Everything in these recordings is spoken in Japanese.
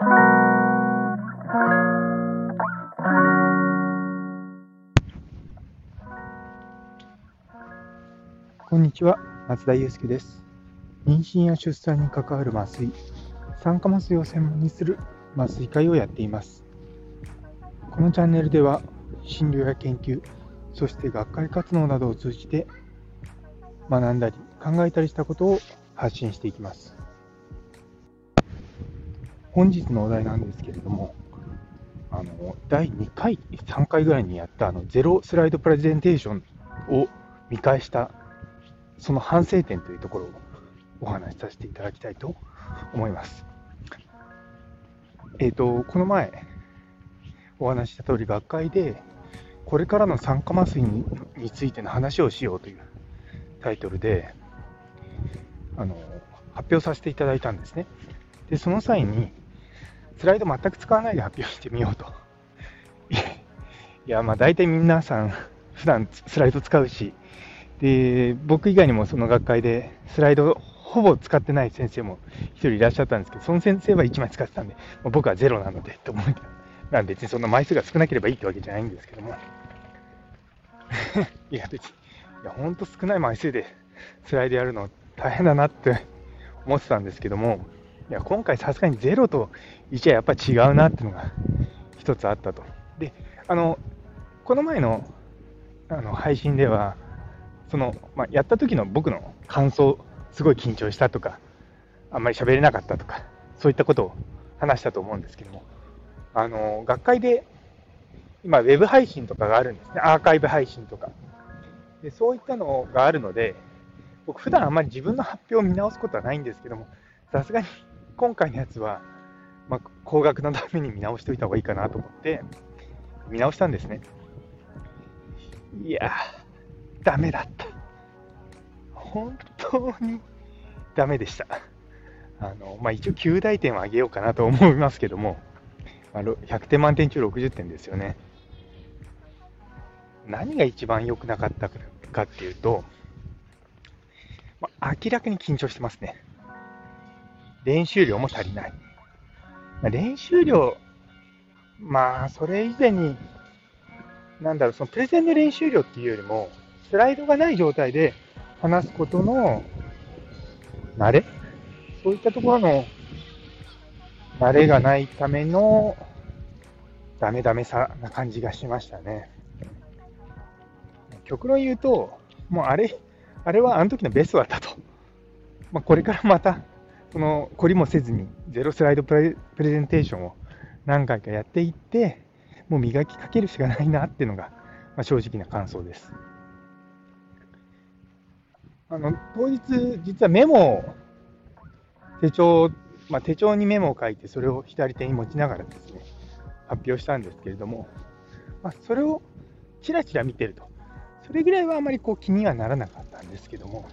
こんにちは、松田祐介です。妊娠や出産に関わる麻酔、酸化麻酔を専門にする麻酔会をやっています。このチャンネルでは、診療や研究、そして学会活動などを通じて、学んだり考えたりしたことを発信していきます。本日のお題なんですけれども、あの第2回、3回ぐらいにやったあのゼロスライドプレゼンテーションを見返したその反省点というところをお話しさせていただきたいと思います。えっ、と、この前お話しした通り、学会でこれからの酸化麻酔にについての話をしようというタイトルであの発表させていただいたんですね。で、その際に、スライド全く使わないで発表してみようと。いや、まあ大体皆さん、普段スライド使うし、で、僕以外にもその学会でスライドほぼ使ってない先生も一人いらっしゃったんですけど、その先生は1枚使ってたんで、まあ僕はゼロなのでと思って、まあ別にそんな枚数が少なければいいってわけじゃないんですけども。いや別に、いや本当少ない枚数でスライドやるの大変だなって思ってたんですけども、いや今回さすがにゼロと1はやっぱり違うなっていうのが一つあったと。で、あの、この前のあの配信では、その、まあ、やった時の僕の感想、すごい緊張したとか、あんまり喋れなかったとか、そういったことを話したと思うんですけども、あの、学会で、今、ウェブ配信とかがあるんですね。アーカイブ配信とか。でそういったのがあるので、僕、普段あんまり自分の発表を見直すことはないんですけども、さすがに今回のやつは、まあ、高額のために見直しておいた方がいいかなと思って、見直したんですね。いやー、ダメだった。本当にダメでした。あのまあ、一応9大点を上げようかなと思いますけども、まあろ100点満点中60点ですよね。何が一番良くなかったかっていうと、まあ、明らかに緊張してますね。練習量も足りない。練習量、まあ、それ以前に、なんだろう、そのプレゼンの練習量っていうよりも、スライドがない状態で話すことの慣れ？そういったところの慣れがないためのダメダメさな感じがしましたね。極論言うと、もうあれ、あれはあの時のベストだったと。まあ、これからまた、その、懲りもせずに、ゼロスライドプレプレゼンテーションを何回かやっていって、もう磨きかけるしかないなっていうのが、まあ、正直な感想です。あの当日、実はメモを手帳、まあ、手帳にメモを書いて、それを左手に持ちながらですね、発表したんですけれども、まあ、それをちらちら見てると、それぐらいはあまりこう気にはならなかったんですけども、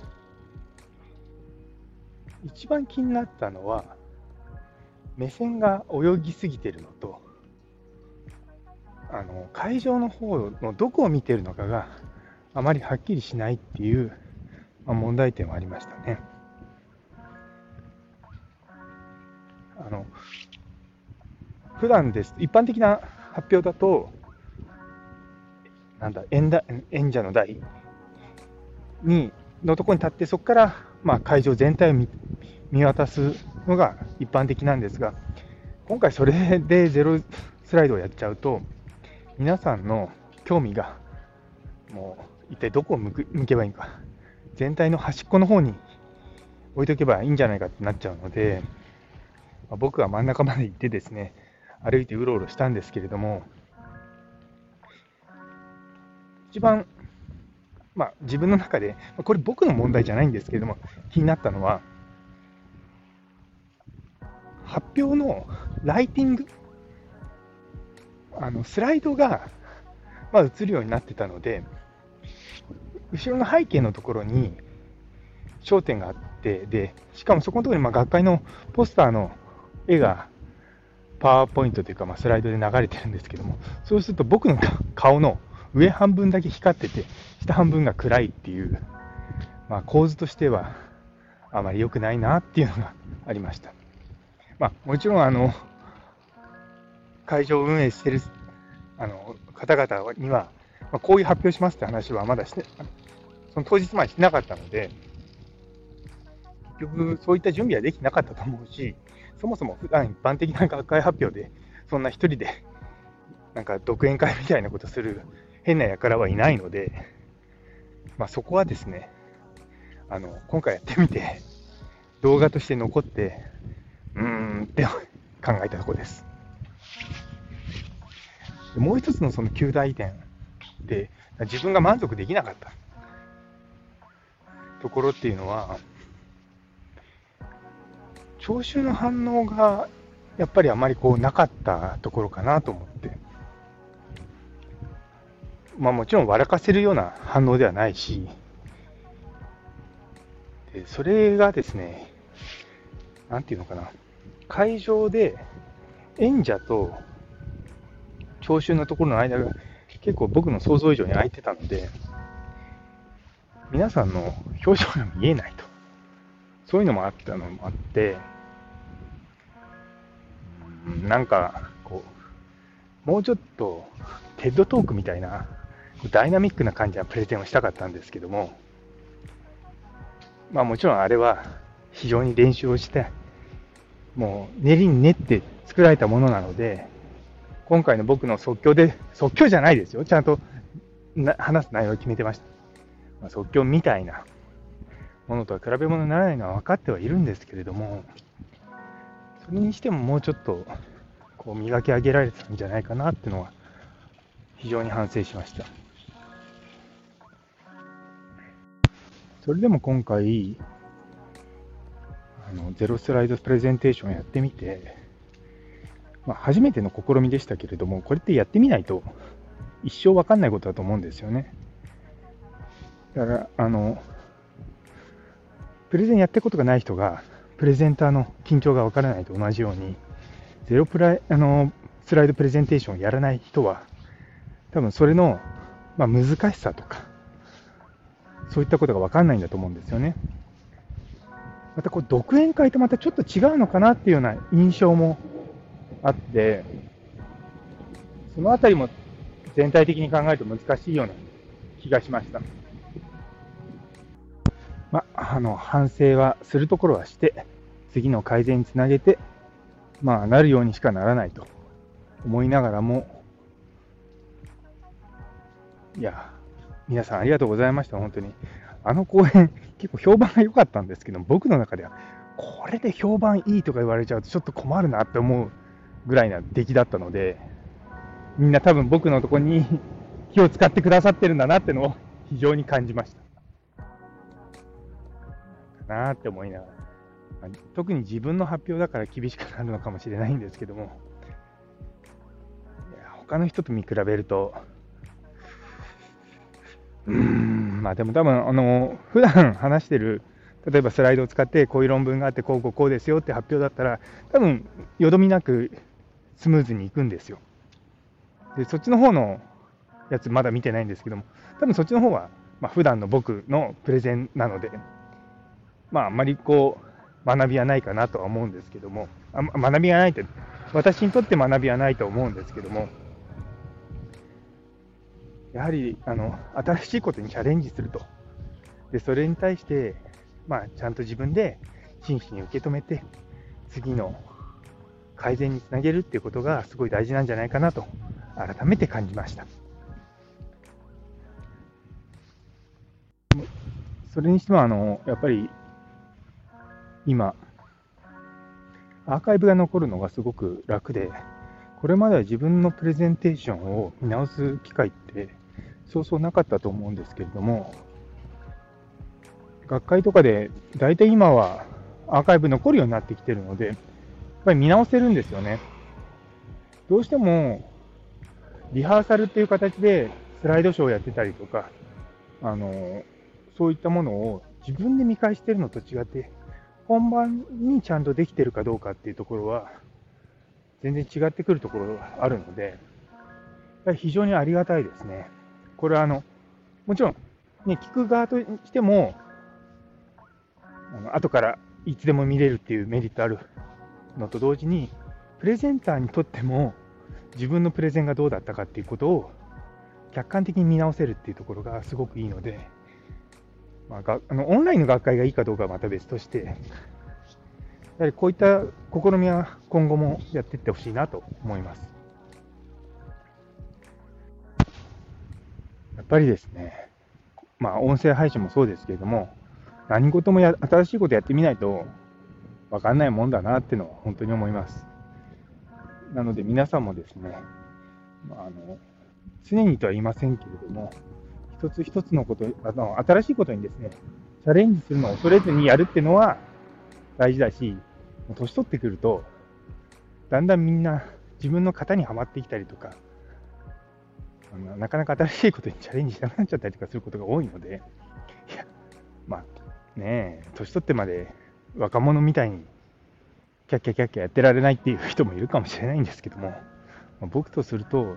一番気になったのは、目線が泳ぎすぎてるのと、あの会場の方のどこを見てるのかがあまりはっきりしないっていう、まあ、問題点はありましたね。あの普段です、一般的な発表だと、なんだ演だ演者の台にのところに立って、そこから、まあ、会場全体を見渡すのが一般的なんですが、今回それでゼロスライドをやっちゃうと、皆さんの興味がもう一体どこを向く向けばいいのか、全体の端っこの方に置いとけばいいんじゃないかってなっちゃうので、まあ僕は真ん中まで行ってですね、歩いてうろうろしたんですけれども、一番、まあ、自分の中で、これ僕の問題じゃないんですけれども、気になったのは、発表のライティング、あのスライドが、まあ、映るようになってたので、後ろの背景のところに焦点があって、でしかもそこのところにまあ学会のポスターの絵がパワーポイントというか、まあ、スライドで流れてるんですけども、そうすると僕の顔の上半分だけ光ってて、下半分が暗いっていう、まあ、構図としてはあまり良くないなっていうのがありました。まあ、もちろんあの会場を運営してるあの方々には、まあ、こういう発表しますって話はまだして、その当日までしてなかったので、結局そういった準備はできなかったと思うし、そもそも普段一般的な学会発表で、そんな一人で、なんか独演会みたいなことする変な輩はいないので、まあ、そこはですね、あの今回やってみて、動画として残って、うーんって考えたとこです。もう一つのその旧大点で、自分が満足できなかったところっていうのは、聴衆の反応がやっぱりあまりこうなかったところかなと思って。まあもちろん笑かせるような反応ではないし、でそれがですね、なんていうのかな、会場で演者と聴衆のところの間が結構僕の想像以上に空いてたので、皆さんの表情が見えないと。そういうのもあったのもあって、なんか、こう、もうちょっと、テッドトークみたいな、ダイナミックな感じなプレゼンをしたかったんですけども、まあもちろんあれは非常に練習をして、もう練りに練って作られたものなので、今回の僕の即興で、即興じゃないですよ。ちゃんと話す内容を決めてました。まあ、即興みたいなものとは比べ物にならないのは分かってはいるんですけれども、それにしてももうちょっとこう磨き上げられてたんじゃないかなっていうのは非常に反省しました。それでも今回、あのゼロスライドプレゼンテーションやってみて、まあ、初めての試みでしたけれども、これってやってみないと一生わかんないことだと思うんですよね。だから、あの、プレゼンやったことがない人が、プレゼンターの緊張がわからないと同じように、ゼロプライあのスライドプレゼンテーションをやらない人は、多分それの、まあ、難しさとか、そういったことがわかんないんだと思うんですよね。またこう独演会とまたちょっと違うのかなっていうような印象もあって、そのあたりも全体的に考えると難しいような気がしました。まあ、の反省はするところはして、次の改善につなげて、まあ、なるようにしかならないと思いながらも、いや、皆さんありがとうございました、本当に。あの公演、結構評判が良かったんですけど、僕の中では、これで評判いいとか言われちゃうとちょっと困るなって思うぐらいな出来だったので、みんな多分僕のとこに 気を使ってくださってるんだなってのを非常に感じました。かなって思いながら。特に自分の発表だから厳しくなるのかもしれないんですけども、他の人と見比べると、うーん、まあでも多分、あの、普段話してる、例えばスライドを使ってこういう論文があってこうこうこうですよって発表だったら、多分、よどみなくスムーズにいくんですよ。で、そっちの方のやつまだ見てないんですけども、多分そっちの方は、まあ、普段の僕のプレゼンなので、まあ、あんまりこう、学びはないかなとは思うんですけども、あ学びがないって、私にとって学びはないと思うんですけども、やはり、あの、新しいことにチャレンジすると。で、それに対して、まあ、ちゃんと自分で真摯に受け止めて、次の改善につなげるっていうことがすごい大事なんじゃないかなと改めて感じましたそれにしてもあのやっぱり今アーカイブが残るのがすごく楽でこれまでは自分のプレゼンテーションを見直す機会ってそうそうなかったと思うんですけれども学会とかで大体今はアーカイブ残るようになってきてるのでやっぱり見直せるんですよね。どうしても、リハーサルっていう形でスライドショーをやってたりとか、あの、そういったものを自分で見返してるのと違って、本番にちゃんとできてるかどうかっていうところは、全然違ってくるところがあるので、非常にありがたいですね。これはあの、もちろん、ね、聞く側としても、あの後からいつでも見れるっていうメリットあるのと同時に、プレゼンターにとっても、自分のプレゼンがどうだったかっていうことを客観的に見直せるっていうところがすごくいいので、まあ、があのオンラインの学会がいいかどうかはまた別として、やはりこういった試みは今後もやっていってほしいなと思います。っぱりですね、まあ、音声配信もそうですけれども、何事もや新しいことやってみないと分かんないもんだなっていうのは本当に思います。なので皆さんもですね、まあ、あの常にとは言いませんけれども、一つ一つのこと、あの新しいことにですね、チャレンジするのを恐れずにやるっていうのは大事だし、年取ってくると、だんだんみんな自分の型にはまってきたりとか、あのなかなか新しいことにチャレンジしなくなっちゃったりとかすることが多いので、いや、まあねえ、年取ってまで若者みたいにキャッキャキャッキャやってられないっていう人もいるかもしれないんですけども、まあ、僕とすると、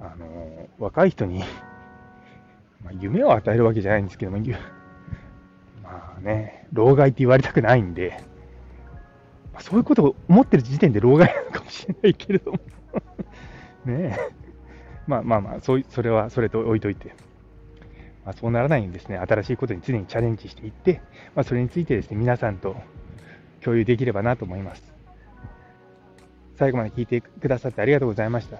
あの若い人にまあ、夢を与えるわけじゃないんですけども、まあね、老害って言われたくないんで、まあ、そういうことを思ってる時点で老害なのかもしれないけれども ねえ、まあまあまあ、そうそれはそれと置いといて。まあ、そうならないようにですね、新しいことに常にチャレンジしていって、まあ、それについてですね、皆さんと共有できればなと思います。最後まで聞いてくださってありがとうございました。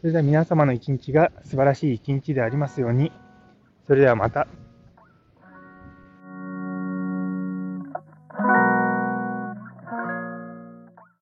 それでは皆様の一日が素晴らしい一日でありますように。それではまた。